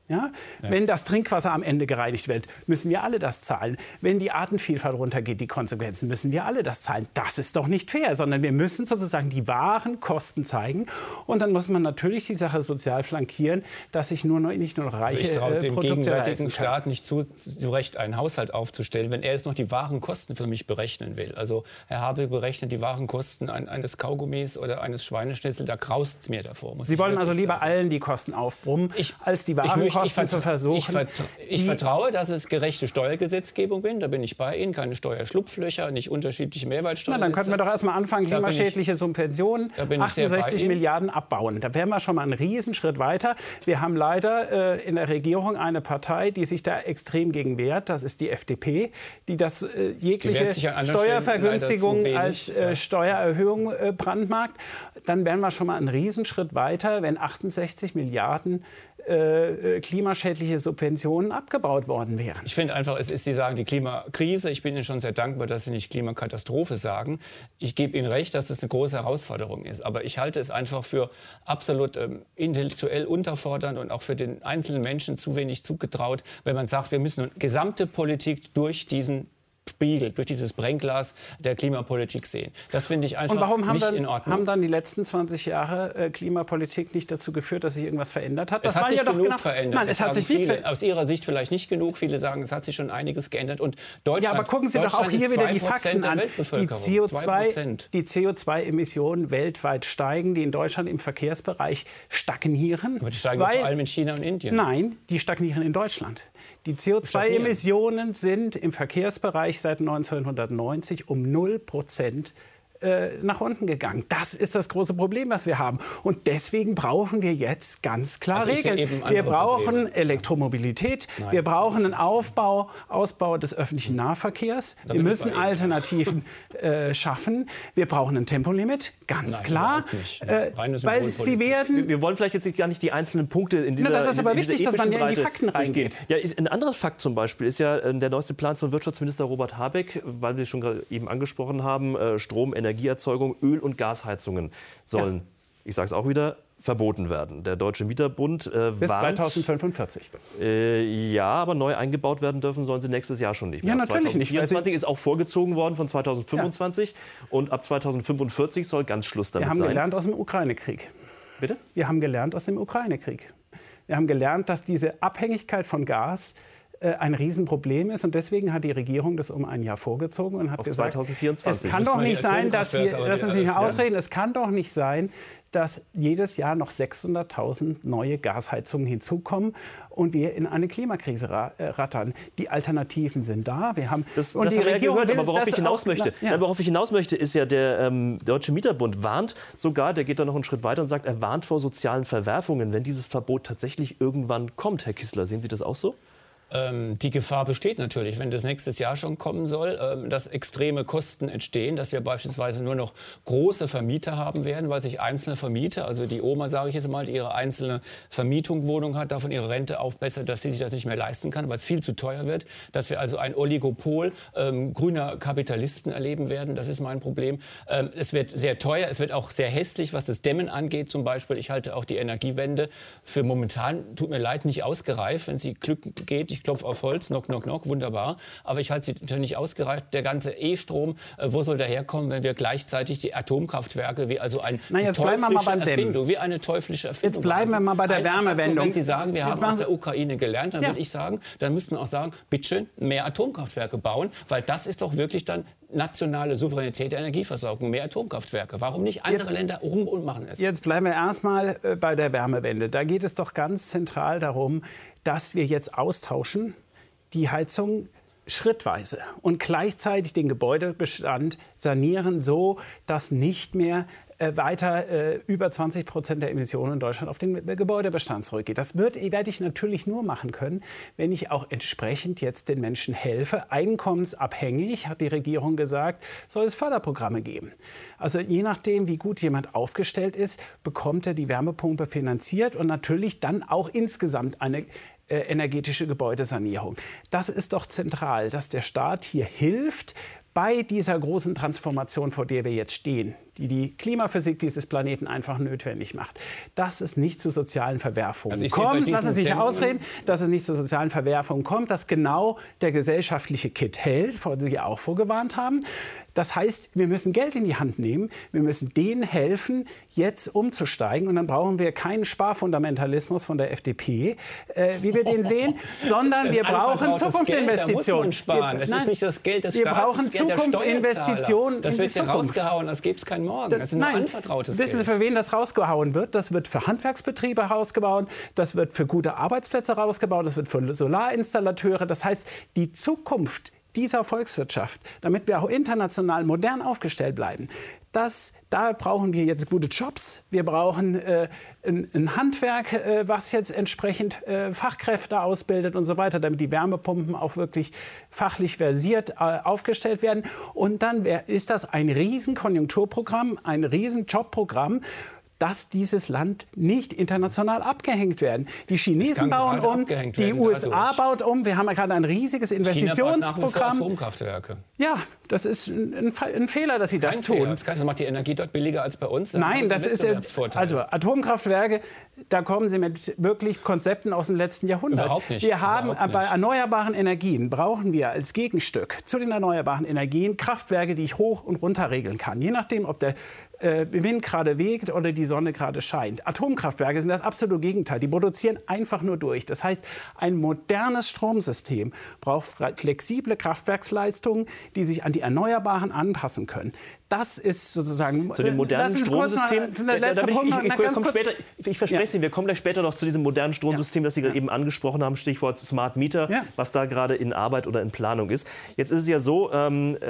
Ja? ja? Wenn das Trinkwasser am Ende gereinigt wird, müssen wir alle das zahlen. Wenn die Artenvielfalt runtergeht, die Konsequenzen, müssen wir alle das zahlen. Das ist doch nicht fair, sondern wir müssen sozusagen die wahren Kosten zeigen. Und dann muss man natürlich die Sache sozial flankieren, dass sich nur noch, nicht nur noch reiche also ich traue äh, dem Produkte gegenwärtigen Staat nicht zu, zu Recht einen Haushalt aufzustellen, wenn er jetzt noch die wahren Kosten für mich berechnen will. Also Herr Habe berechnet die wahren Kosten eines Kaugummis oder eines Schweineschnitzel, da graust es mir davor. Sie wollen also lieber sagen. allen die Kosten aufbrummen, ich, als die wahren Kosten zu versuchen. Ich, vertra ich vertraue, dass es gerechte Steuergesetzgebung bin. Da bin ich bei Ihnen. Keine Steuerschlupflöcher, nicht unterschiedliche Mehrwertsteuer. Na, dann könnten wir doch erstmal anfangen, klimaschädliche ich, Subventionen, 68 Milliarden abbauen. Da wären wir schon mal einen Riesenschritt weiter. Wir haben leider äh, in der Regierung eine Partei, die sich da extrem gegen wehrt. Das ist die FDP, die das äh, jegliche Steuervergünstigung als äh, ja. Steuererhöhung äh, brandmarkt. Dann wären wir schon mal einen Riesenschritt weiter, wenn 68 Milliarden äh, klimaschädliche Subventionen abgebaut worden wären. Ich finde einfach, es ist, Sie sagen die Klimakrise. Ich bin Ihnen schon sehr dankbar, dass Sie nicht Klimakatastrophe sagen. Ich gebe Ihnen recht, dass das eine große Herausforderung ist. Aber ich halte es einfach für absolut ähm, intellektuell unterfordernd und auch für den einzelnen Menschen zu wenig zugetraut, wenn man sagt, wir müssen gesamte Politik durch diesen Spiegel, durch dieses Brennglas der Klimapolitik sehen. Das finde ich einfach Und warum haben nicht dann, in Ordnung. haben dann die letzten 20 Jahre äh, Klimapolitik nicht dazu geführt, dass sich irgendwas verändert hat? Das es hat sich ja genug genau, verändert. Nein, es hat sich nicht viele, Aus Ihrer Sicht vielleicht nicht genug. Viele sagen, es hat sich schon einiges geändert. Und Deutschland, ja, aber gucken Sie doch auch hier wieder die Fakten an. Die CO2-Emissionen CO2 weltweit steigen, die in Deutschland im Verkehrsbereich stagnieren. Aber die steigen weil, vor allem in China und Indien. Nein, die stagnieren in Deutschland. Die CO2-Emissionen sind im Verkehrsbereich seit 1990 um 0 Prozent äh, nach unten gegangen. Das ist das große Problem, was wir haben. Und deswegen brauchen wir jetzt ganz klar also Regeln. Wir brauchen Probleme. Elektromobilität, Nein. wir brauchen einen Aufbau, Ausbau des öffentlichen Nahverkehrs. Da wir müssen Alternativen äh, schaffen. Wir brauchen ein Tempolimit, ganz Nein, klar. Äh, weil sie werden. Wir wollen vielleicht jetzt gar nicht die einzelnen Punkte in dieser. Na, das ist aber wichtig, dass man ja in die Fakten reingeht. Ja, ein anderes Fakt zum Beispiel ist ja äh, der neueste Plan von Wirtschaftsminister Robert Habeck, weil wir schon eben angesprochen haben, äh, Strom, Energie Energieerzeugung, Öl- und Gasheizungen sollen, ja. ich sage es auch wieder, verboten werden. Der Deutsche Mieterbund äh, Bis warnt, 2045. Äh, ja, aber neu eingebaut werden dürfen sollen sie nächstes Jahr schon nicht mehr. Ja, natürlich 2024 nicht. ist auch vorgezogen worden von 2025 ja. und ab 2045 soll ganz Schluss damit sein. Wir haben sein. gelernt aus dem Ukraine-Krieg. Bitte? Wir haben gelernt aus dem Ukraine-Krieg. Wir haben gelernt, dass diese Abhängigkeit von Gas ein Riesenproblem ist. Und deswegen hat die Regierung das um ein Jahr vorgezogen und hat Auf gesagt, 2024. es kann doch nicht sein, dass wir, die mal alle- ausreden, es kann doch nicht sein, dass jedes Jahr noch 600.000 neue Gasheizungen hinzukommen und wir in eine Klimakrise äh, rattern. Die Alternativen sind da. Wir haben Das, und das die haben wir ja Regierung gehört, aber worauf ich hinaus auch- möchte, Ja. Nein, worauf ich hinaus möchte, ist ja der ähm, Deutsche Mieterbund warnt sogar, der geht da noch einen Schritt weiter und sagt, er warnt vor sozialen Verwerfungen, wenn dieses Verbot tatsächlich irgendwann kommt. Herr Kissler, sehen Sie das auch so? Ähm, die Gefahr besteht natürlich, wenn das nächstes Jahr schon kommen soll, ähm, dass extreme Kosten entstehen, dass wir beispielsweise nur noch große Vermieter haben werden, weil sich einzelne Vermieter, also die Oma, sage ich jetzt mal, die ihre einzelne Vermietung, Wohnung hat, davon ihre Rente aufbessert, dass sie sich das nicht mehr leisten kann, weil es viel zu teuer wird, dass wir also ein Oligopol ähm, grüner Kapitalisten erleben werden. Das ist mein Problem. Ähm, es wird sehr teuer, es wird auch sehr hässlich, was das Dämmen angeht zum Beispiel. Ich halte auch die Energiewende für momentan, tut mir leid, nicht ausgereift. Wenn sie Glück geht, ich klopfe auf Holz, knock, knock, knock, wunderbar. Aber ich halte sie für nicht ausgereift. Der ganze E-Strom, äh, wo soll der herkommen, wenn wir gleichzeitig die Atomkraftwerke wie also ein Na, jetzt bleiben wir mal beim. Erfindung, wie eine teuflische Erfindung. Jetzt bleiben wir mal bei der Wärmewendung. Wenn Sie sagen, wir haben aus der Ukraine gelernt, dann Ja. würde ich sagen, dann müssten wir auch sagen, bitteschön, mehr Atomkraftwerke bauen, weil das ist doch wirklich dann nationale Souveränität der Energieversorgung, mehr Atomkraftwerke. Warum nicht andere Länder rum und machen es? Jetzt bleiben wir erstmal äh, bei der Wärmewende. Da geht es doch ganz zentral darum, dass wir jetzt austauschen die Heizung schrittweise und gleichzeitig den Gebäudebestand sanieren, so dass nicht mehr weiter äh, über 20 Prozent der Emissionen in Deutschland auf den äh, Gebäudebestand zurückgeht. Das wird, werde ich natürlich nur machen können, wenn ich auch entsprechend jetzt den Menschen helfe. Einkommensabhängig, hat die Regierung gesagt, soll es Förderprogramme geben. Also je nachdem, wie gut jemand aufgestellt ist, bekommt er die Wärmepumpe finanziert und natürlich dann auch insgesamt eine äh, energetische Gebäudesanierung. Das ist doch zentral, dass der Staat hier hilft bei dieser großen Transformation, vor der wir jetzt stehen, die die Klimaphysik dieses Planeten einfach notwendig macht, dass es nicht zu sozialen Verwerfungen Also kommt. Lassen Sie sich Dämmungen- ausreden, dass es nicht zu sozialen Verwerfungen kommt, dass genau der gesellschaftliche Kit hält, vor dem Sie auch vorgewarnt haben. Das heißt, wir müssen Geld in die Hand nehmen, wir müssen denen helfen, jetzt umzusteigen. Und dann brauchen wir keinen Sparfundamentalismus von der FDP, äh, wie wir den sehen, sondern wir brauchen Zukunftsinvestitionen. Geld, da muss man sparen. Wir- nein, ist nicht das Geld des wir Staates, brauchen das Geld der Zukunftsinvestitionen. Das in wird ja rausgehauen, das gäbe es keinen Morgen. Das ist nur Nein, anvertrautes wissen Sie, für wen das rausgehauen wird? Das wird für Handwerksbetriebe rausgebaut, das wird für gute Arbeitsplätze rausgebaut, das wird für Solarinstallateure. Das heißt, die Zukunft dieser Volkswirtschaft, damit wir auch international modern aufgestellt bleiben, das, da brauchen wir jetzt gute Jobs. Wir brauchen äh, ein, ein Handwerk, äh, was jetzt entsprechend äh, Fachkräfte ausbildet und so weiter, damit die Wärmepumpen auch wirklich fachlich versiert äh, aufgestellt werden. Und dann wär, ist das ein riesen Konjunkturprogramm, ein riesen Jobprogramm dass dieses Land nicht international abgehängt werden. Die Chinesen bauen um, die USA dadurch. baut um. Wir haben ja gerade ein riesiges China baut nach wie vor Investitionsprogramm. Atomkraftwerke. Ja, das ist ein, ein, Fehler, dass sie das Kein tun. Fehler. Das, das macht die Energie dort billiger als bei uns. Nein, sie das ist also Atomkraftwerke, da kommen Sie mit wirklich Konzepten aus dem letzten Jahrhundert. Überhaupt nicht, Wir haben überhaupt bei nicht. erneuerbaren Energien brauchen wir als Gegenstück zu den erneuerbaren Energien Kraftwerke, die ich hoch und runter regeln kann, je nachdem, ob der äh, Wind gerade weht oder die Sonne gerade scheint. Atomkraftwerke sind das absolute Gegenteil. Die produzieren einfach nur durch. Das heißt, ein modernes Stromsystem braucht flexible Kraftwerksleistungen, die sich an die Erneuerbaren anpassen können. Das ist sozusagen Zu dem modernen kurz noch- Stromsystem. Da- da ich, Punkt ich, noch- ich, na, ich, ganz komm kurz. später, ich verspreche Ja. es Ihnen, wir kommen gleich später noch zu diesem modernen Stromsystem, das Sie gerade eben angesprochen haben, Stichwort Smart Meter, Ja. was da gerade in Arbeit oder in Planung ist. Jetzt ist es ja so, ähm, äh,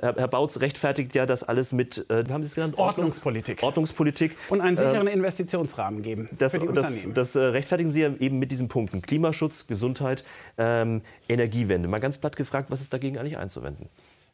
Herr, Bautz rechtfertigt ja das alles mit, äh, wie haben Sie es genannt? Ordnung- Ordnungspolitik. Ordnungspolitik. und einen sicheren Investitionsrahmen geben Das, für die das, Unternehmen. das äh, rechtfertigen Sie ja eben mit diesen Punkten. Klimaschutz, Gesundheit, ähm, Energiewende. Mal ganz platt gefragt, was ist dagegen eigentlich einzuwenden?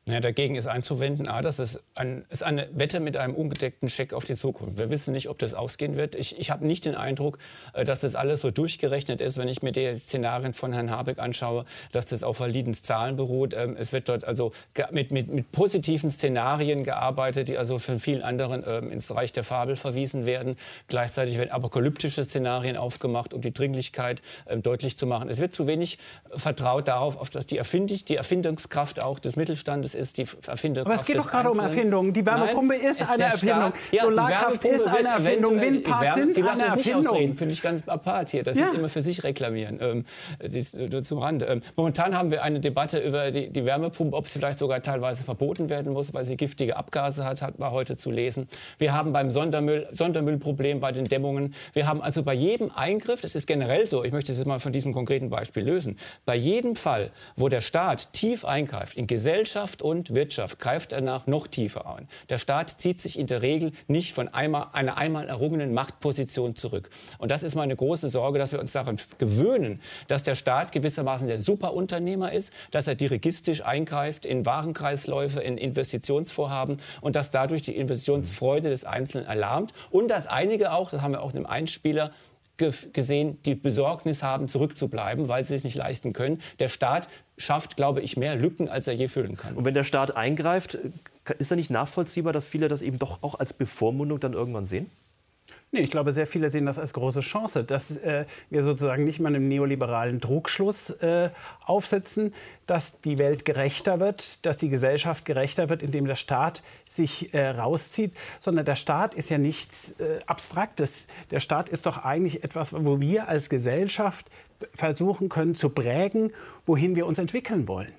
Ja, dagegen ist einzuwenden, A, das ist, ein, ist eine Wette mit einem ungedeckten Scheck auf die Zukunft. Wir wissen nicht, ob das ausgehen wird. Ich, ich habe nicht den Eindruck, äh, dass das alles so durchgerechnet ist, wenn ich mir die Szenarien von Herrn Habeck anschaue, dass das auf validen Zahlen beruht. Ähm, Es wird dort also mit, mit, mit positiven Szenarien gearbeitet, die also von vielen anderen ähm, ins Reich der Fabel verwiesen werden. Gleichzeitig werden apokalyptische Szenarien aufgemacht, um die Dringlichkeit ähm, deutlich zu machen. Es wird zu wenig äh, vertraut darauf, auf dass die, Erfindig, die Erfindungskraft auch des Mittelstandes es ist die Erfindung. Aber es geht doch gerade um Erfindungen. Die Wärmepumpe Nein, ist eine Erfindung. Ja, Solarkraft ist eine Erfindung. Windparks sind Sie eine Erfindung. Finde ich ganz apart hier, dass ja. Sie immer für sich reklamieren. Ähm, dies, nur zum Rande. Ähm, momentan haben wir eine Debatte über die, die Wärmepumpe, ob sie vielleicht sogar teilweise verboten werden muss, weil sie giftige Abgase hat, hat war heute zu lesen. Wir haben beim Sondermüll Sondermüllproblem bei den Dämmungen. Wir haben also bei jedem Eingriff, das ist generell so, ich möchte es mal von diesem konkreten Beispiel lösen, bei jedem Fall, wo der Staat tief eingreift in Gesellschaft und Wirtschaft, greift er nach noch tiefer ein. Der Staat zieht sich in der Regel nicht von einmal, einer einmal errungenen Machtposition zurück. Und das ist meine große Sorge, dass wir uns daran gewöhnen, dass der Staat gewissermaßen der Superunternehmer ist, dass er dirigistisch eingreift in Warenkreisläufe, in Investitionsvorhaben und dass dadurch die Investitionsfreude des Einzelnen erlahmt und dass einige auch, das haben wir auch in einem Einspieler gesehen, die Besorgnis haben, zurückzubleiben, weil sie es nicht leisten können. Der Staat schafft, glaube ich, mehr Lücken, als er je füllen kann. Und wenn der Staat eingreift, ist da nicht nachvollziehbar, dass viele das eben doch auch als Bevormundung dann irgendwann sehen? Nee, ich glaube, sehr viele sehen das als große Chance, dass äh, wir sozusagen nicht mal einem neoliberalen Trugschluss äh, aufsitzen, dass die Welt gerechter wird, dass die Gesellschaft gerechter wird, indem der Staat sich äh, rauszieht, sondern der Staat ist ja nichts äh, Abstraktes. Der Staat ist doch eigentlich etwas, wo wir als Gesellschaft versuchen können zu prägen, wohin wir uns entwickeln wollen.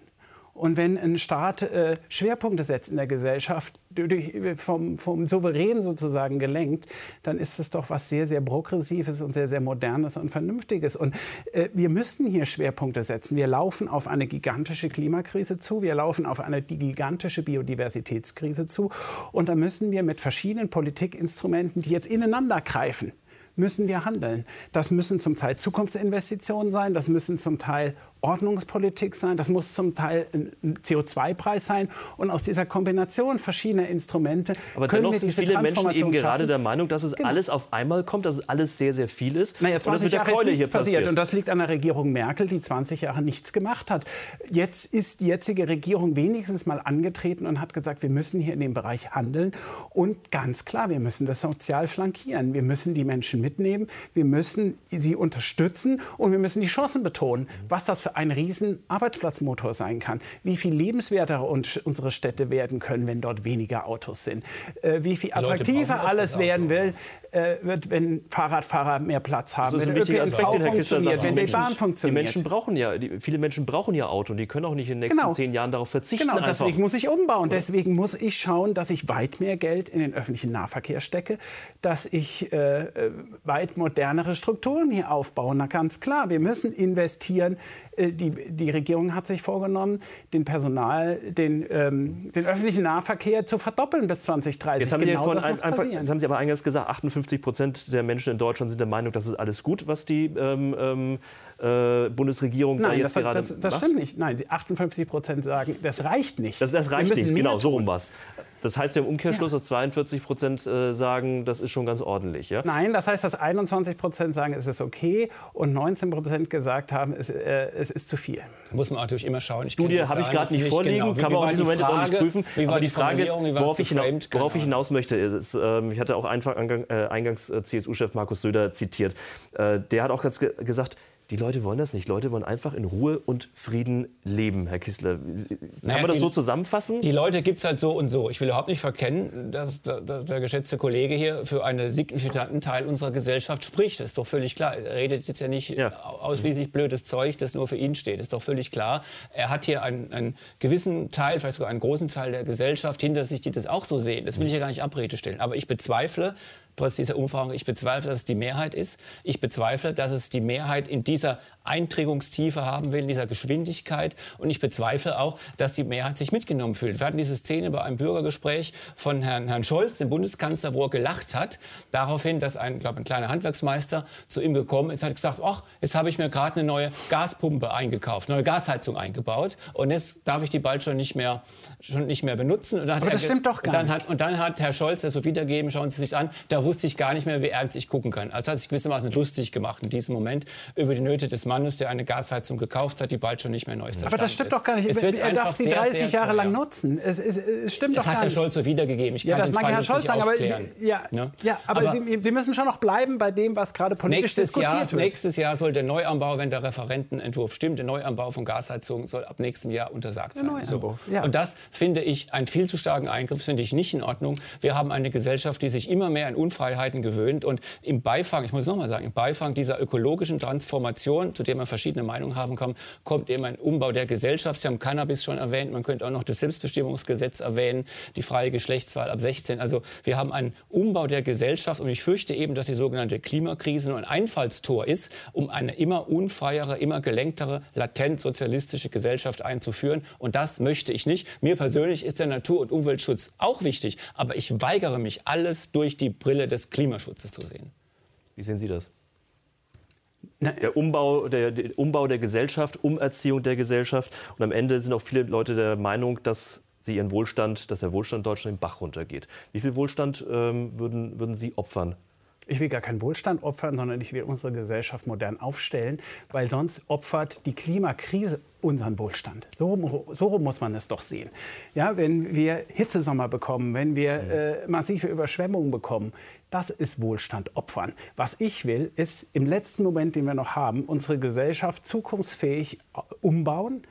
Und wenn ein Staat äh, Schwerpunkte setzt in der Gesellschaft, durch, vom, vom Souverän sozusagen gelenkt, dann ist es doch was sehr, sehr Progressives und sehr, sehr Modernes und Vernünftiges. Und äh, wir müssen hier Schwerpunkte setzen. Wir laufen auf eine gigantische Klimakrise zu, wir laufen auf eine gigantische Biodiversitätskrise zu. Und da müssen wir mit verschiedenen Politikinstrumenten, die jetzt ineinander greifen, müssen wir handeln. Das müssen zum Teil Zukunftsinvestitionen sein, das müssen zum Teil Ordnungspolitik sein, das muss zum Teil ein CO2-Preis sein. Und aus dieser Kombination verschiedener Instrumente Aber können dennoch wir sind viele Menschen eben gerade der Meinung, dass es genau. alles auf einmal kommt, dass es alles sehr, sehr viel ist. Naja, 20 und das mit der Keule hier passiert. passiert. Und das liegt an der Regierung Merkel, die 20 Jahre nichts gemacht hat. Jetzt ist die jetzige Regierung wenigstens mal angetreten und hat gesagt, wir müssen hier in dem Bereich handeln. Und ganz klar, wir müssen das sozial flankieren. Wir müssen die Menschen mitnehmen, wir müssen sie unterstützen und wir müssen die Chancen betonen. Was das für ein riesen Arbeitsplatzmotor sein kann. Wie viel lebenswerter unsere Städte werden können, wenn dort weniger Autos sind. Äh, wie viel attraktiver alles werden will, äh, wird, wenn Fahrradfahrer mehr Platz haben, das ist wenn ein Aspekt, den Herr Kistler sagt. wenn die Bahn funktioniert. Die Menschen brauchen ja, die, viele Menschen brauchen ja Auto und die können auch nicht in den nächsten genau. zehn Jahren darauf verzichten. Genau, deswegen einfach. muss ich umbauen. Deswegen muss ich schauen, dass ich weit mehr Geld in den öffentlichen Nahverkehr stecke, dass ich äh, äh weit modernere Strukturen hier aufbaue. Na ganz klar, wir müssen investieren die, die Regierung hat sich vorgenommen, den Personal, den, ähm, den öffentlichen Nahverkehr zu verdoppeln bis 2030. Jetzt haben, genau ein, einfach, jetzt haben Sie aber eingangs gesagt, 58 Prozent der Menschen in Deutschland sind der Meinung, das ist alles gut, was die ähm, ähm äh, Bundesregierung Nein, da jetzt das, gerade das, das stimmt nicht. Nein, die 58 Prozent sagen, das reicht nicht. Das, das reicht nicht, genau, so rum was. Das heißt im Umkehrschluss, ja. dass 42 Prozent äh, sagen, das ist schon ganz ordentlich. Ja? Nein, das heißt, dass 21 Prozent sagen, es ist okay und 19 Prozent gesagt haben, es, äh, es ist zu viel. Da muss man natürlich immer schauen. Ich Studie habe ich gerade nicht vorliegen, genau. kann man auch in diesem Moment jetzt auch nicht prüfen. Wie war Aber die, die Frage ist, worauf, ich, hinaus, worauf ich, hinaus möchte, ist, äh, ich hatte auch Eingang, äh, eingangs äh, CSU-Chef Markus Söder zitiert. Äh, der hat auch ganz ge gesagt, die Leute wollen das nicht. Leute wollen einfach in Ruhe und Frieden leben, Herr Kissler. Kann naja, man das die, so zusammenfassen? Die Leute gibt es halt so und so. Ich will überhaupt nicht verkennen, dass, dass, der geschätzte Kollege hier für einen signifikanten Teil unserer Gesellschaft spricht. Das ist doch völlig klar. Er redet jetzt ja nicht ja. ausschließlich blödes Zeug, das nur für ihn steht. Das ist doch völlig klar. Er hat hier einen, einen gewissen Teil, vielleicht sogar einen großen Teil der Gesellschaft hinter sich, die das auch so sehen. Das will ich ja gar nicht abrede stellen. Aber ich bezweifle, trotz dieser Umfrage, ich bezweifle, dass es die Mehrheit ist. Ich bezweifle, dass es die Mehrheit in dieser Einträgungstiefe haben will, in dieser Geschwindigkeit. Und ich bezweifle auch, dass die Mehrheit sich mitgenommen fühlt. Wir hatten diese Szene bei einem Bürgergespräch von Herrn, Herrn Scholz, dem Bundeskanzler, wo er gelacht hat, daraufhin, dass ein, glaube ein kleiner Handwerksmeister zu ihm gekommen ist, hat gesagt, ach, jetzt habe ich mir gerade eine neue Gaspumpe eingekauft, neue Gasheizung eingebaut und jetzt darf ich die bald schon nicht mehr, schon nicht mehr benutzen. Und Aber das stimmt doch gar dann nicht. Hat, und dann hat Herr Scholz das so wiedergegeben, schauen Sie sich an, da wusste ich gar nicht mehr, wie ernst ich gucken kann. Also hat sich gewissermaßen lustig gemacht in diesem Moment über die Nöte des Mannes, der eine Gasheizung gekauft hat, die bald schon nicht mehr neuester Aber das stimmt doch gar nicht. Es wird er darf sie sehr, 30 sehr Jahre lang nutzen. Es, es, es stimmt Das doch hat gar Herr nicht. Scholz so wiedergegeben. Ich Ja, kann das mag Fall Herr Scholz sagen, aber. Sie, ja, Ne? ja, aber, Aber- Sie, Sie müssen schon noch bleiben bei dem, was gerade politisch diskutiert Jahr, wird. nächstes Jahr soll der Neuanbau, wenn der Referentenentwurf stimmt, der Neuanbau von Gasheizungen soll ab nächstem Jahr untersagt sein. Neuanbau, ja. Und das finde ich einen viel zu starken Eingriff, das finde ich nicht in Ordnung. Wir haben eine Gesellschaft, die sich immer mehr an Unfreiheiten gewöhnt und im Beifang, ich muss noch mal sagen, im Beifang dieser ökologischen Transformation, zu der man verschiedene Meinungen haben kann, kommt eben ein Umbau der Gesellschaft. Sie haben Cannabis schon erwähnt, man könnte auch noch das Selbstbestimmungsgesetz erwähnen, die freie Geschlechtswahl ab 16. Also wir haben einen Umbau der Gesellschaft und ich fürchte eben, dass die sogenannte Klimakrise nur ein Einfallstor ist, um eine immer unfreiere, immer gelenktere, latent sozialistische Gesellschaft einzuführen. Und das möchte ich nicht. Mir persönlich ist der Natur- und Umweltschutz auch wichtig, aber ich weigere mich, alles durch die Brille des Klimaschutzes zu sehen. Wie sehen Sie das? Na, Der Umbau der, der Umbau der Gesellschaft, Umerziehung der Gesellschaft. Und am Ende sind auch viele Leute der Meinung, dass sie ihren Wohlstand, dass der Wohlstand Deutschland den Bach runtergeht. Wie viel Wohlstand ähm, würden, würden Sie opfern? Ich will gar keinen Wohlstand opfern, sondern ich will unsere Gesellschaft modern aufstellen, weil sonst opfert die Klimakrise unseren Wohlstand. So, so muss man es doch sehen. Ja, wenn wir Hitzesommer bekommen, wenn wir äh, massive Überschwemmungen bekommen, das ist Wohlstand opfern. Was ich will, ist im letzten Moment, den wir noch haben, unsere Gesellschaft zukunftsfähig äh, umbauen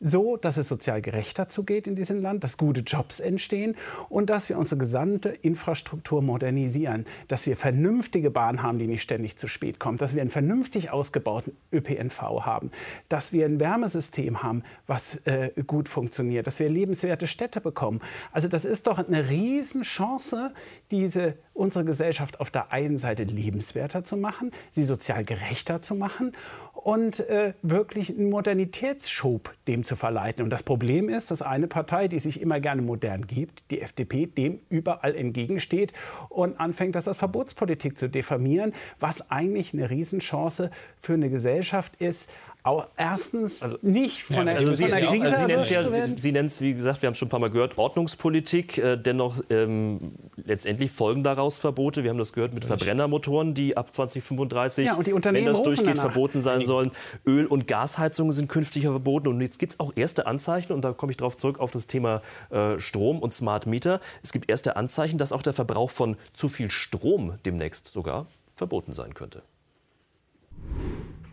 so, dass es sozial gerechter zugeht in diesem Land, dass gute Jobs entstehen und dass wir unsere gesamte Infrastruktur modernisieren, dass wir vernünftige Bahnen haben, die nicht ständig zu spät kommt, dass wir einen vernünftig ausgebauten ÖPNV haben, dass wir ein Wärmesystem haben, was äh, gut funktioniert, dass wir lebenswerte Städte bekommen. Also das ist doch eine Riesenchance, diese unsere Gesellschaft auf der einen Seite lebenswerter zu machen, sie sozial gerechter zu machen und äh, wirklich einen Modernitätsschub dem zu verleiten. Und das Problem ist, dass eine Partei, die sich immer gerne modern gibt, die FDP, dem überall entgegensteht und anfängt, das als Verbotspolitik zu diffamieren, was eigentlich eine Riesenchance für eine Gesellschaft ist. Auch erstens nicht von der, also von der Sie- Krise also Sie nennen es erwischt zu ja, es, wie gesagt, wir haben es schon ein paar Mal gehört, Ordnungspolitik. Äh, dennoch ähm, letztendlich folgen daraus Verbote. Wir haben das gehört mit Verbrennermotoren, die ab 2035, Ja, wenn das durchgeht, danach. verboten sein sollen. Öl- und Gasheizungen sind künftig verboten. Und jetzt gibt es auch erste Anzeichen, und da komme ich darauf zurück, auf das Thema äh, Strom und Smart Meter. Es gibt erste Anzeichen, dass auch der Verbrauch von zu viel Strom demnächst sogar verboten sein könnte.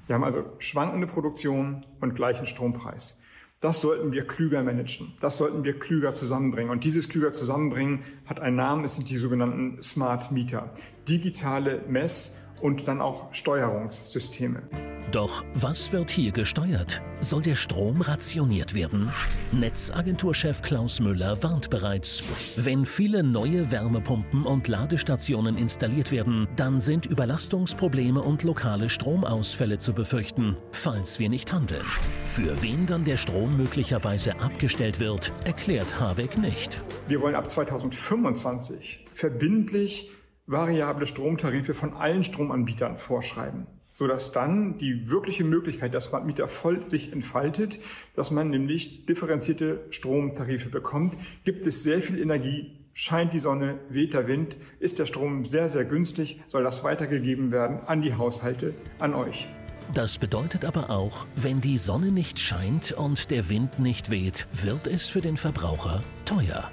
Wir haben also schwankende Produktion und gleichen Strompreis. Das sollten wir klüger managen. Das sollten wir klüger zusammenbringen. Und dieses klüger zusammenbringen hat einen Namen. Es sind die sogenannten Smart Meter. Digitale Mess- und dann auch Steuerungssysteme. Doch was wird hier gesteuert? Soll der Strom rationiert werden? Netzagenturchef Klaus Müller warnt bereits. Wenn viele neue Wärmepumpen und Ladestationen installiert werden, dann sind Überlastungsprobleme und lokale Stromausfälle zu befürchten, falls wir nicht handeln. Für wen dann der Strom möglicherweise abgestellt wird, erklärt Habeck nicht. Wir wollen ab 2025 verbindlich variable Stromtarife von allen Stromanbietern vorschreiben, sodass dann die wirkliche Möglichkeit der Smart Meter voll sich entfaltet, dass man nämlich differenzierte Stromtarife bekommt. Gibt es sehr viel Energie, scheint die Sonne, weht der Wind, ist der Strom sehr, sehr günstig, soll das weitergegeben werden an die Haushalte, an euch. Das bedeutet aber auch, wenn die Sonne nicht scheint und der Wind nicht weht, wird es für den Verbraucher teuer.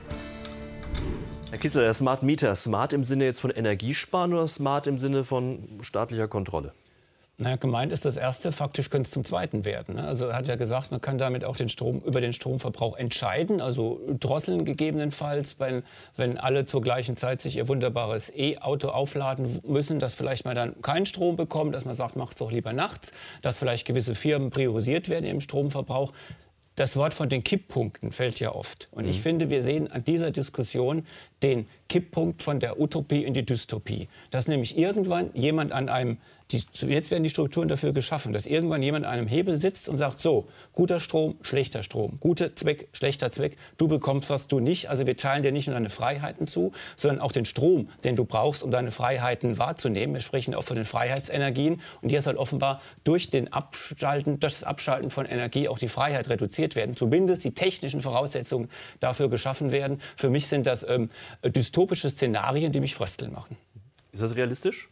Herr Kissler, der Smart Meter, smart im Sinne jetzt von Energiesparen oder smart im Sinne von staatlicher Kontrolle? Naja, gemeint ist das erste, faktisch könnte es zum zweiten werden. ne? Also er hat ja gesagt, man kann damit auch den Strom, über den Stromverbrauch entscheiden, also drosseln gegebenenfalls, wenn, wenn alle zur gleichen Zeit sich ihr wunderbares E-Auto aufladen müssen, dass vielleicht man dann keinen Strom bekommt, dass man sagt, macht es doch lieber nachts, dass vielleicht gewisse Firmen priorisiert werden im Stromverbrauch. Das Wort von den Kipppunkten fällt ja oft. Und ich finde, wir sehen an dieser Diskussion den Kipppunkt von der Utopie in die Dystopie. Dass nämlich irgendwann jemand an einem, die, jetzt werden die Strukturen dafür geschaffen, dass irgendwann jemand an einem Hebel sitzt und sagt, so, guter Strom, schlechter Strom, guter Zweck, schlechter Zweck, du bekommst was, du nicht. Also wir teilen dir nicht nur deine Freiheiten zu, sondern auch den Strom, den du brauchst, um deine Freiheiten wahrzunehmen. Wir sprechen auch von den Freiheitsenergien. Und hier soll offenbar durch, den Abschalten, durch das Abschalten von Energie auch die Freiheit reduziert werden. Zumindest die technischen Voraussetzungen dafür geschaffen werden. Für mich sind das ähm, dystopische Szenarien, die mich frösteln machen. Ist das realistisch?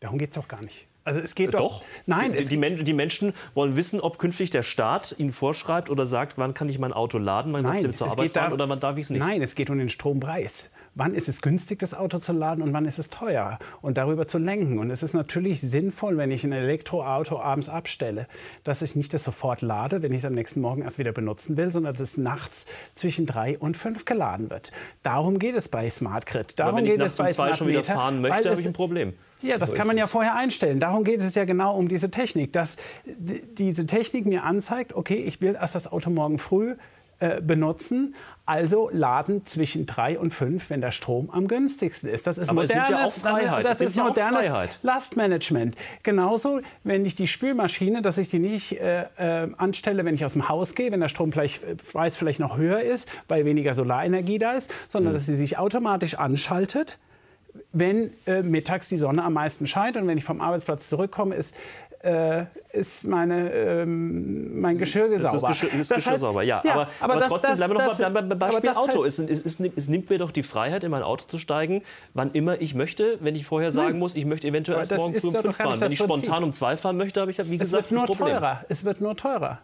Darum geht es doch gar nicht. Also es geht Äh, doch. Doch. Nein, die, es, die, Men die Menschen wollen wissen, ob künftig der Staat ihnen vorschreibt oder sagt, wann kann ich mein Auto laden, wann darf ich nein, zur Arbeit fahren da, oder wann darf ich es nicht. Nein, es geht um den Strompreis. Wann ist es günstig, das Auto zu laden und wann ist es teuer? Und darüber zu lenken. Und es ist natürlich sinnvoll, wenn ich ein Elektroauto abends abstelle, dass ich nicht das sofort lade, wenn ich es am nächsten Morgen erst wieder benutzen will, sondern dass es nachts zwischen drei und fünf geladen wird. Darum geht es bei Smart Grid. Darum Aber wenn ich geht es bei um zwei Smart schon wieder Meter, fahren möchte, habe ich ein Problem. Ja, das So kann man ja es. vorher einstellen. Darum geht es ja genau um diese Technik, dass diese Technik mir anzeigt, okay, ich will erst das Auto morgen früh äh, benutzen, also laden zwischen drei und fünf, wenn der Strom am günstigsten ist. Das ist Aber ja modernes, Freiheit. das, ist ja modernes Freiheit. Lastmanagement. Genauso, wenn ich die Spülmaschine, dass ich die nicht äh, äh, anstelle, wenn ich aus dem Haus gehe, wenn der Strompreis vielleicht noch höher ist, weil weniger Solarenergie da ist, Mhm. sondern dass sie sich automatisch anschaltet wenn äh, mittags die Sonne am meisten scheint und wenn ich vom Arbeitsplatz zurückkomme, ist, äh, ist meine, ähm, mein Geschirr Das ist sauber. Geschirr, ist Das Geschirr heißt- sauber, ja. ja, aber, aber aber das- trotzdem das- bleiben wir noch das- mal beim, beim Beispiel Auto. heißt- Es, es, es, es nimmt mir doch die Freiheit, in mein Auto zu steigen, wann immer ich möchte, wenn ich vorher sagen Nein. muss, ich möchte eventuell erst morgen früh um fünf fahren. Wenn ich spontan um zwei fahren möchte, habe ich, wie Es gesagt, wird nur teurer. Es wird nur teurer.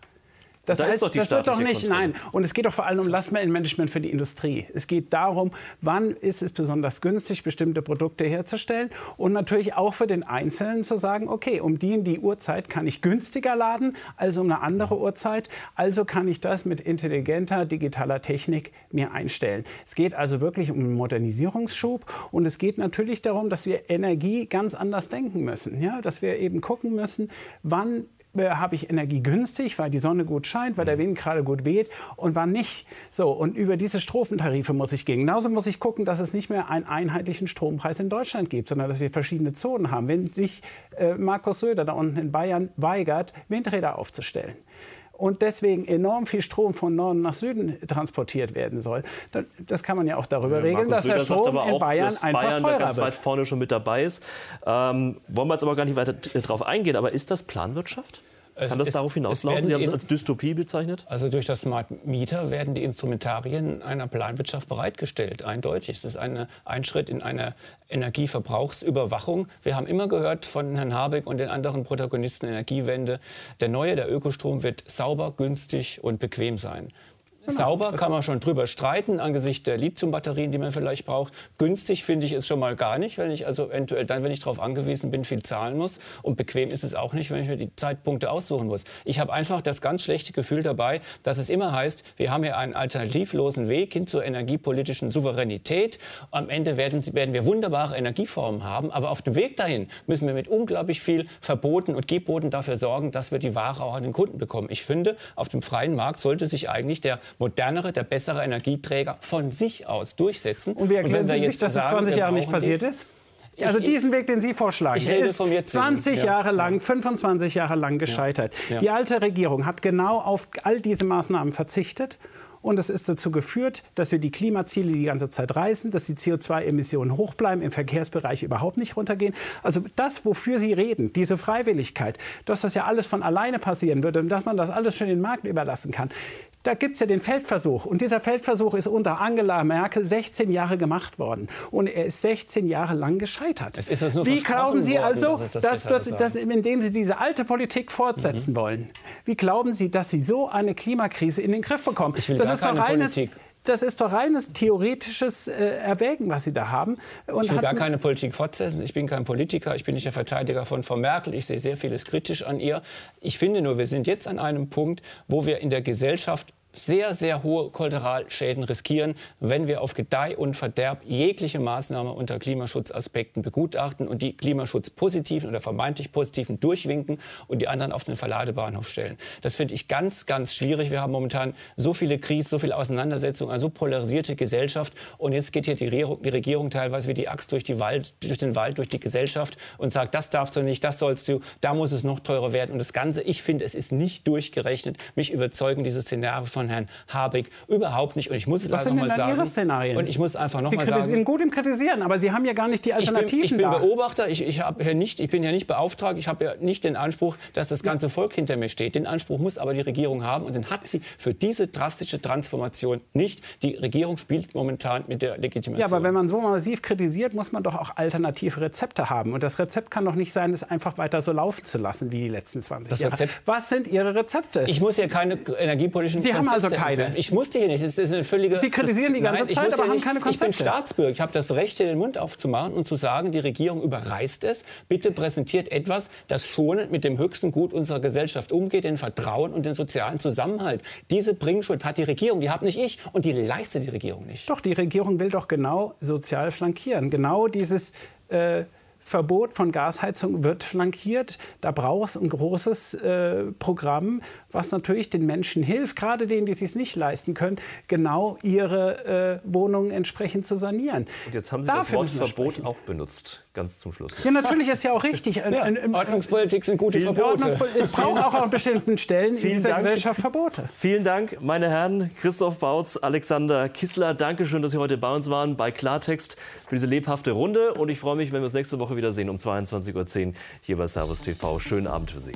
Das Da ist heißt, doch die das wird doch nicht, Kontrolle. nein. Und es geht doch vor allem um Lastmanagement für die Industrie. Es geht darum, wann ist es besonders günstig, bestimmte Produkte herzustellen und natürlich auch für den Einzelnen zu sagen, okay, um die in die Uhrzeit kann ich günstiger laden als um eine andere Uhrzeit. Also kann ich das mit intelligenter digitaler Technik mir einstellen. Es geht also wirklich um einen Modernisierungsschub und es geht natürlich darum, dass wir Energie ganz anders denken müssen. Ja? Dass wir eben gucken müssen, wann äh, habe ich Energie günstig, weil die Sonne gut scheint, weil der Wind gerade gut weht und wann nicht. So, und über diese Strophentarife muss ich gehen. Genauso muss ich gucken, dass es nicht mehr einen einheitlichen Strompreis in Deutschland gibt, sondern dass wir verschiedene Zonen haben. Wenn sich äh, Markus Söder da unten in Bayern weigert, Windräder aufzustellen, und deswegen enorm viel Strom von Norden nach Süden transportiert werden soll. Das kann man ja auch darüber regeln, Markus dass der Söder sagt Strom in Bayern einfach Bayern teurer ganz weit wird. vorne schon mit dabei ist. Ähm, wollen wir jetzt aber gar nicht weiter drauf eingehen. Aber ist das Planwirtschaft? Es Kann das ist- darauf es hinauslaufen? Sie haben es als Dystopie bezeichnet. Also durch das Smart Meter werden die Instrumentarien einer Planwirtschaft bereitgestellt, eindeutig. Es ist eine, ein Schritt in eine Energieverbrauchsüberwachung. Wir haben immer gehört von Herrn Habeck und den anderen Protagonisten der Energiewende, der neue, der Ökostrom wird sauber, günstig und bequem sein. Sauber kann man schon drüber streiten angesichts der Lithiumbatterien, die man vielleicht braucht. Günstig finde ich es schon mal gar nicht, wenn ich also eventuell dann, wenn ich darauf angewiesen bin, viel zahlen muss. Und bequem ist es auch nicht, wenn ich mir die Zeitpunkte aussuchen muss. Ich habe einfach das ganz schlechte Gefühl dabei, dass es immer heißt, wir haben hier einen alternativlosen Weg hin zur energiepolitischen Souveränität. Am Ende werden, werden wir wunderbare Energieformen haben, aber auf dem Weg dahin müssen wir mit unglaublich viel Verboten und Geboten dafür sorgen, dass wir die Ware auch an den Kunden bekommen. Ich finde, auf dem freien Markt sollte sich eigentlich der modernere, der bessere Energieträger von sich aus durchsetzen. Und wie erklären Sie sich, dass das sagen, 20 wir Jahre nicht passiert ist? Also Ich- diesen Weg, den Sie vorschlagen, Ich rede ist vom jetzigen, 20 ja. Jahre lang, 25 Jahre lang gescheitert. Ja. Die alte Regierung hat genau auf all diese Maßnahmen verzichtet. Und es ist dazu geführt, dass wir die Klimaziele die ganze Zeit reißen, dass die CO2-Emissionen hoch bleiben, im Verkehrsbereich überhaupt nicht runtergehen. Also das, wofür Sie reden, diese Freiwilligkeit, dass das ja alles von alleine passieren würde und dass man das alles schon den Markt überlassen kann. Da gibt es ja den Feldversuch. Und dieser Feldversuch ist unter Angela Merkel 16 Jahre gemacht worden. Und er ist 16 Jahre lang gescheitert. Wie glauben Sie worden, also, dass das Bessere dass, indem Sie diese alte Politik fortsetzen Mhm. wollen, wie glauben Sie, dass Sie so eine Klimakrise in den Griff bekommen? Ich will das ist doch reines, Politik. Das ist doch reines theoretisches äh, Erwägen, was Sie da haben. Und Ich will gar keine Politik fortsetzen. Ich bin kein Politiker. Ich bin nicht der Verteidiger von Frau Merkel. Ich sehe sehr vieles kritisch an ihr. Ich finde nur, wir sind jetzt an einem Punkt, wo wir in der Gesellschaft sehr, sehr hohe Kollateralschäden riskieren, wenn wir auf Gedeih und Verderb jegliche Maßnahme unter Klimaschutzaspekten begutachten und die klimaschutzpositiven oder vermeintlich positiven durchwinken und die anderen auf den Verladebahnhof stellen. Das finde ich ganz, ganz schwierig. Wir haben momentan so viele Krisen, so viele Auseinandersetzungen, eine so polarisierte Gesellschaft und jetzt geht hier die Regierung, die Regierung teilweise wie die Axt durch, die Wald, durch den Wald, durch die Gesellschaft und sagt, das darfst du nicht, das sollst du, da muss es noch teurer werden und das Ganze, ich finde, es ist nicht durchgerechnet. Mich überzeugen diese Szenarien von von Herrn Habeck überhaupt nicht. Und ich muss es Was sind denn mal sagen. Ihre Szenarien? Und ich muss einfach noch Sie mal sagen. gut im Kritisieren, aber Sie haben ja gar nicht die Ich bin, Alternativen ich bin da. Beobachter, ich, ich, hab hier nicht, ich bin ja nicht beauftragt, ich habe ja nicht den Anspruch, dass das ganze Volk hinter mir steht. Den Anspruch muss aber die Regierung haben und den hat sie für diese drastische Transformation nicht. Die Regierung spielt momentan mit der Legitimation. Ja, aber wenn man so massiv kritisiert, muss man doch auch alternative Rezepte haben. Und das Rezept kann doch nicht sein, es einfach weiter so laufen zu lassen wie die letzten 20 Das Jahre. Rezept- Was sind Ihre Rezepte? Ich muss ja keine energiepolitischen Sie haben also Konzepte keine? Ich musste hier nicht. Das ist eine völlige, Sie kritisieren das, die ganze nein, Zeit, aber haben nicht, keine Ich bin Konzepte. Staatsbürger. Ich habe das Recht, hier den Mund aufzumachen und zu sagen, die Regierung überreißt es. Bitte präsentiert etwas, das schonend mit dem höchsten Gut unserer Gesellschaft umgeht, den Vertrauen und den sozialen Zusammenhalt. Diese Bringschuld hat die Regierung, die habe nicht ich und die leistet die Regierung nicht. Doch, die Regierung will doch genau sozial flankieren. Genau dieses äh, Verbot von Gasheizung wird flankiert. Da braucht es ein großes äh, Programm, was natürlich den Menschen hilft, gerade denen, die es sich nicht leisten können, genau ihre äh, Wohnungen entsprechend zu sanieren. Und jetzt haben Sie Dafür das Wort Verbot sprechen. auch benutzt, ganz zum Schluss. Ja, natürlich ist ja auch richtig. Ja, ein- ein- Ordnungspolitik sind gute Verbote. Es braucht auch an bestimmten Stellen in Vielen dieser Dank. Gesellschaft Verbote. Vielen Dank, meine Herren. Christoph Bautz, Alexander Kissler. Dankeschön, dass Sie heute bei uns waren bei Klartext für diese lebhafte Runde. Und ich freue mich, wenn wir uns nächste Woche wiedersehen um 22.10 Uhr hier bei Servus TV. Schönen Abend für Sie.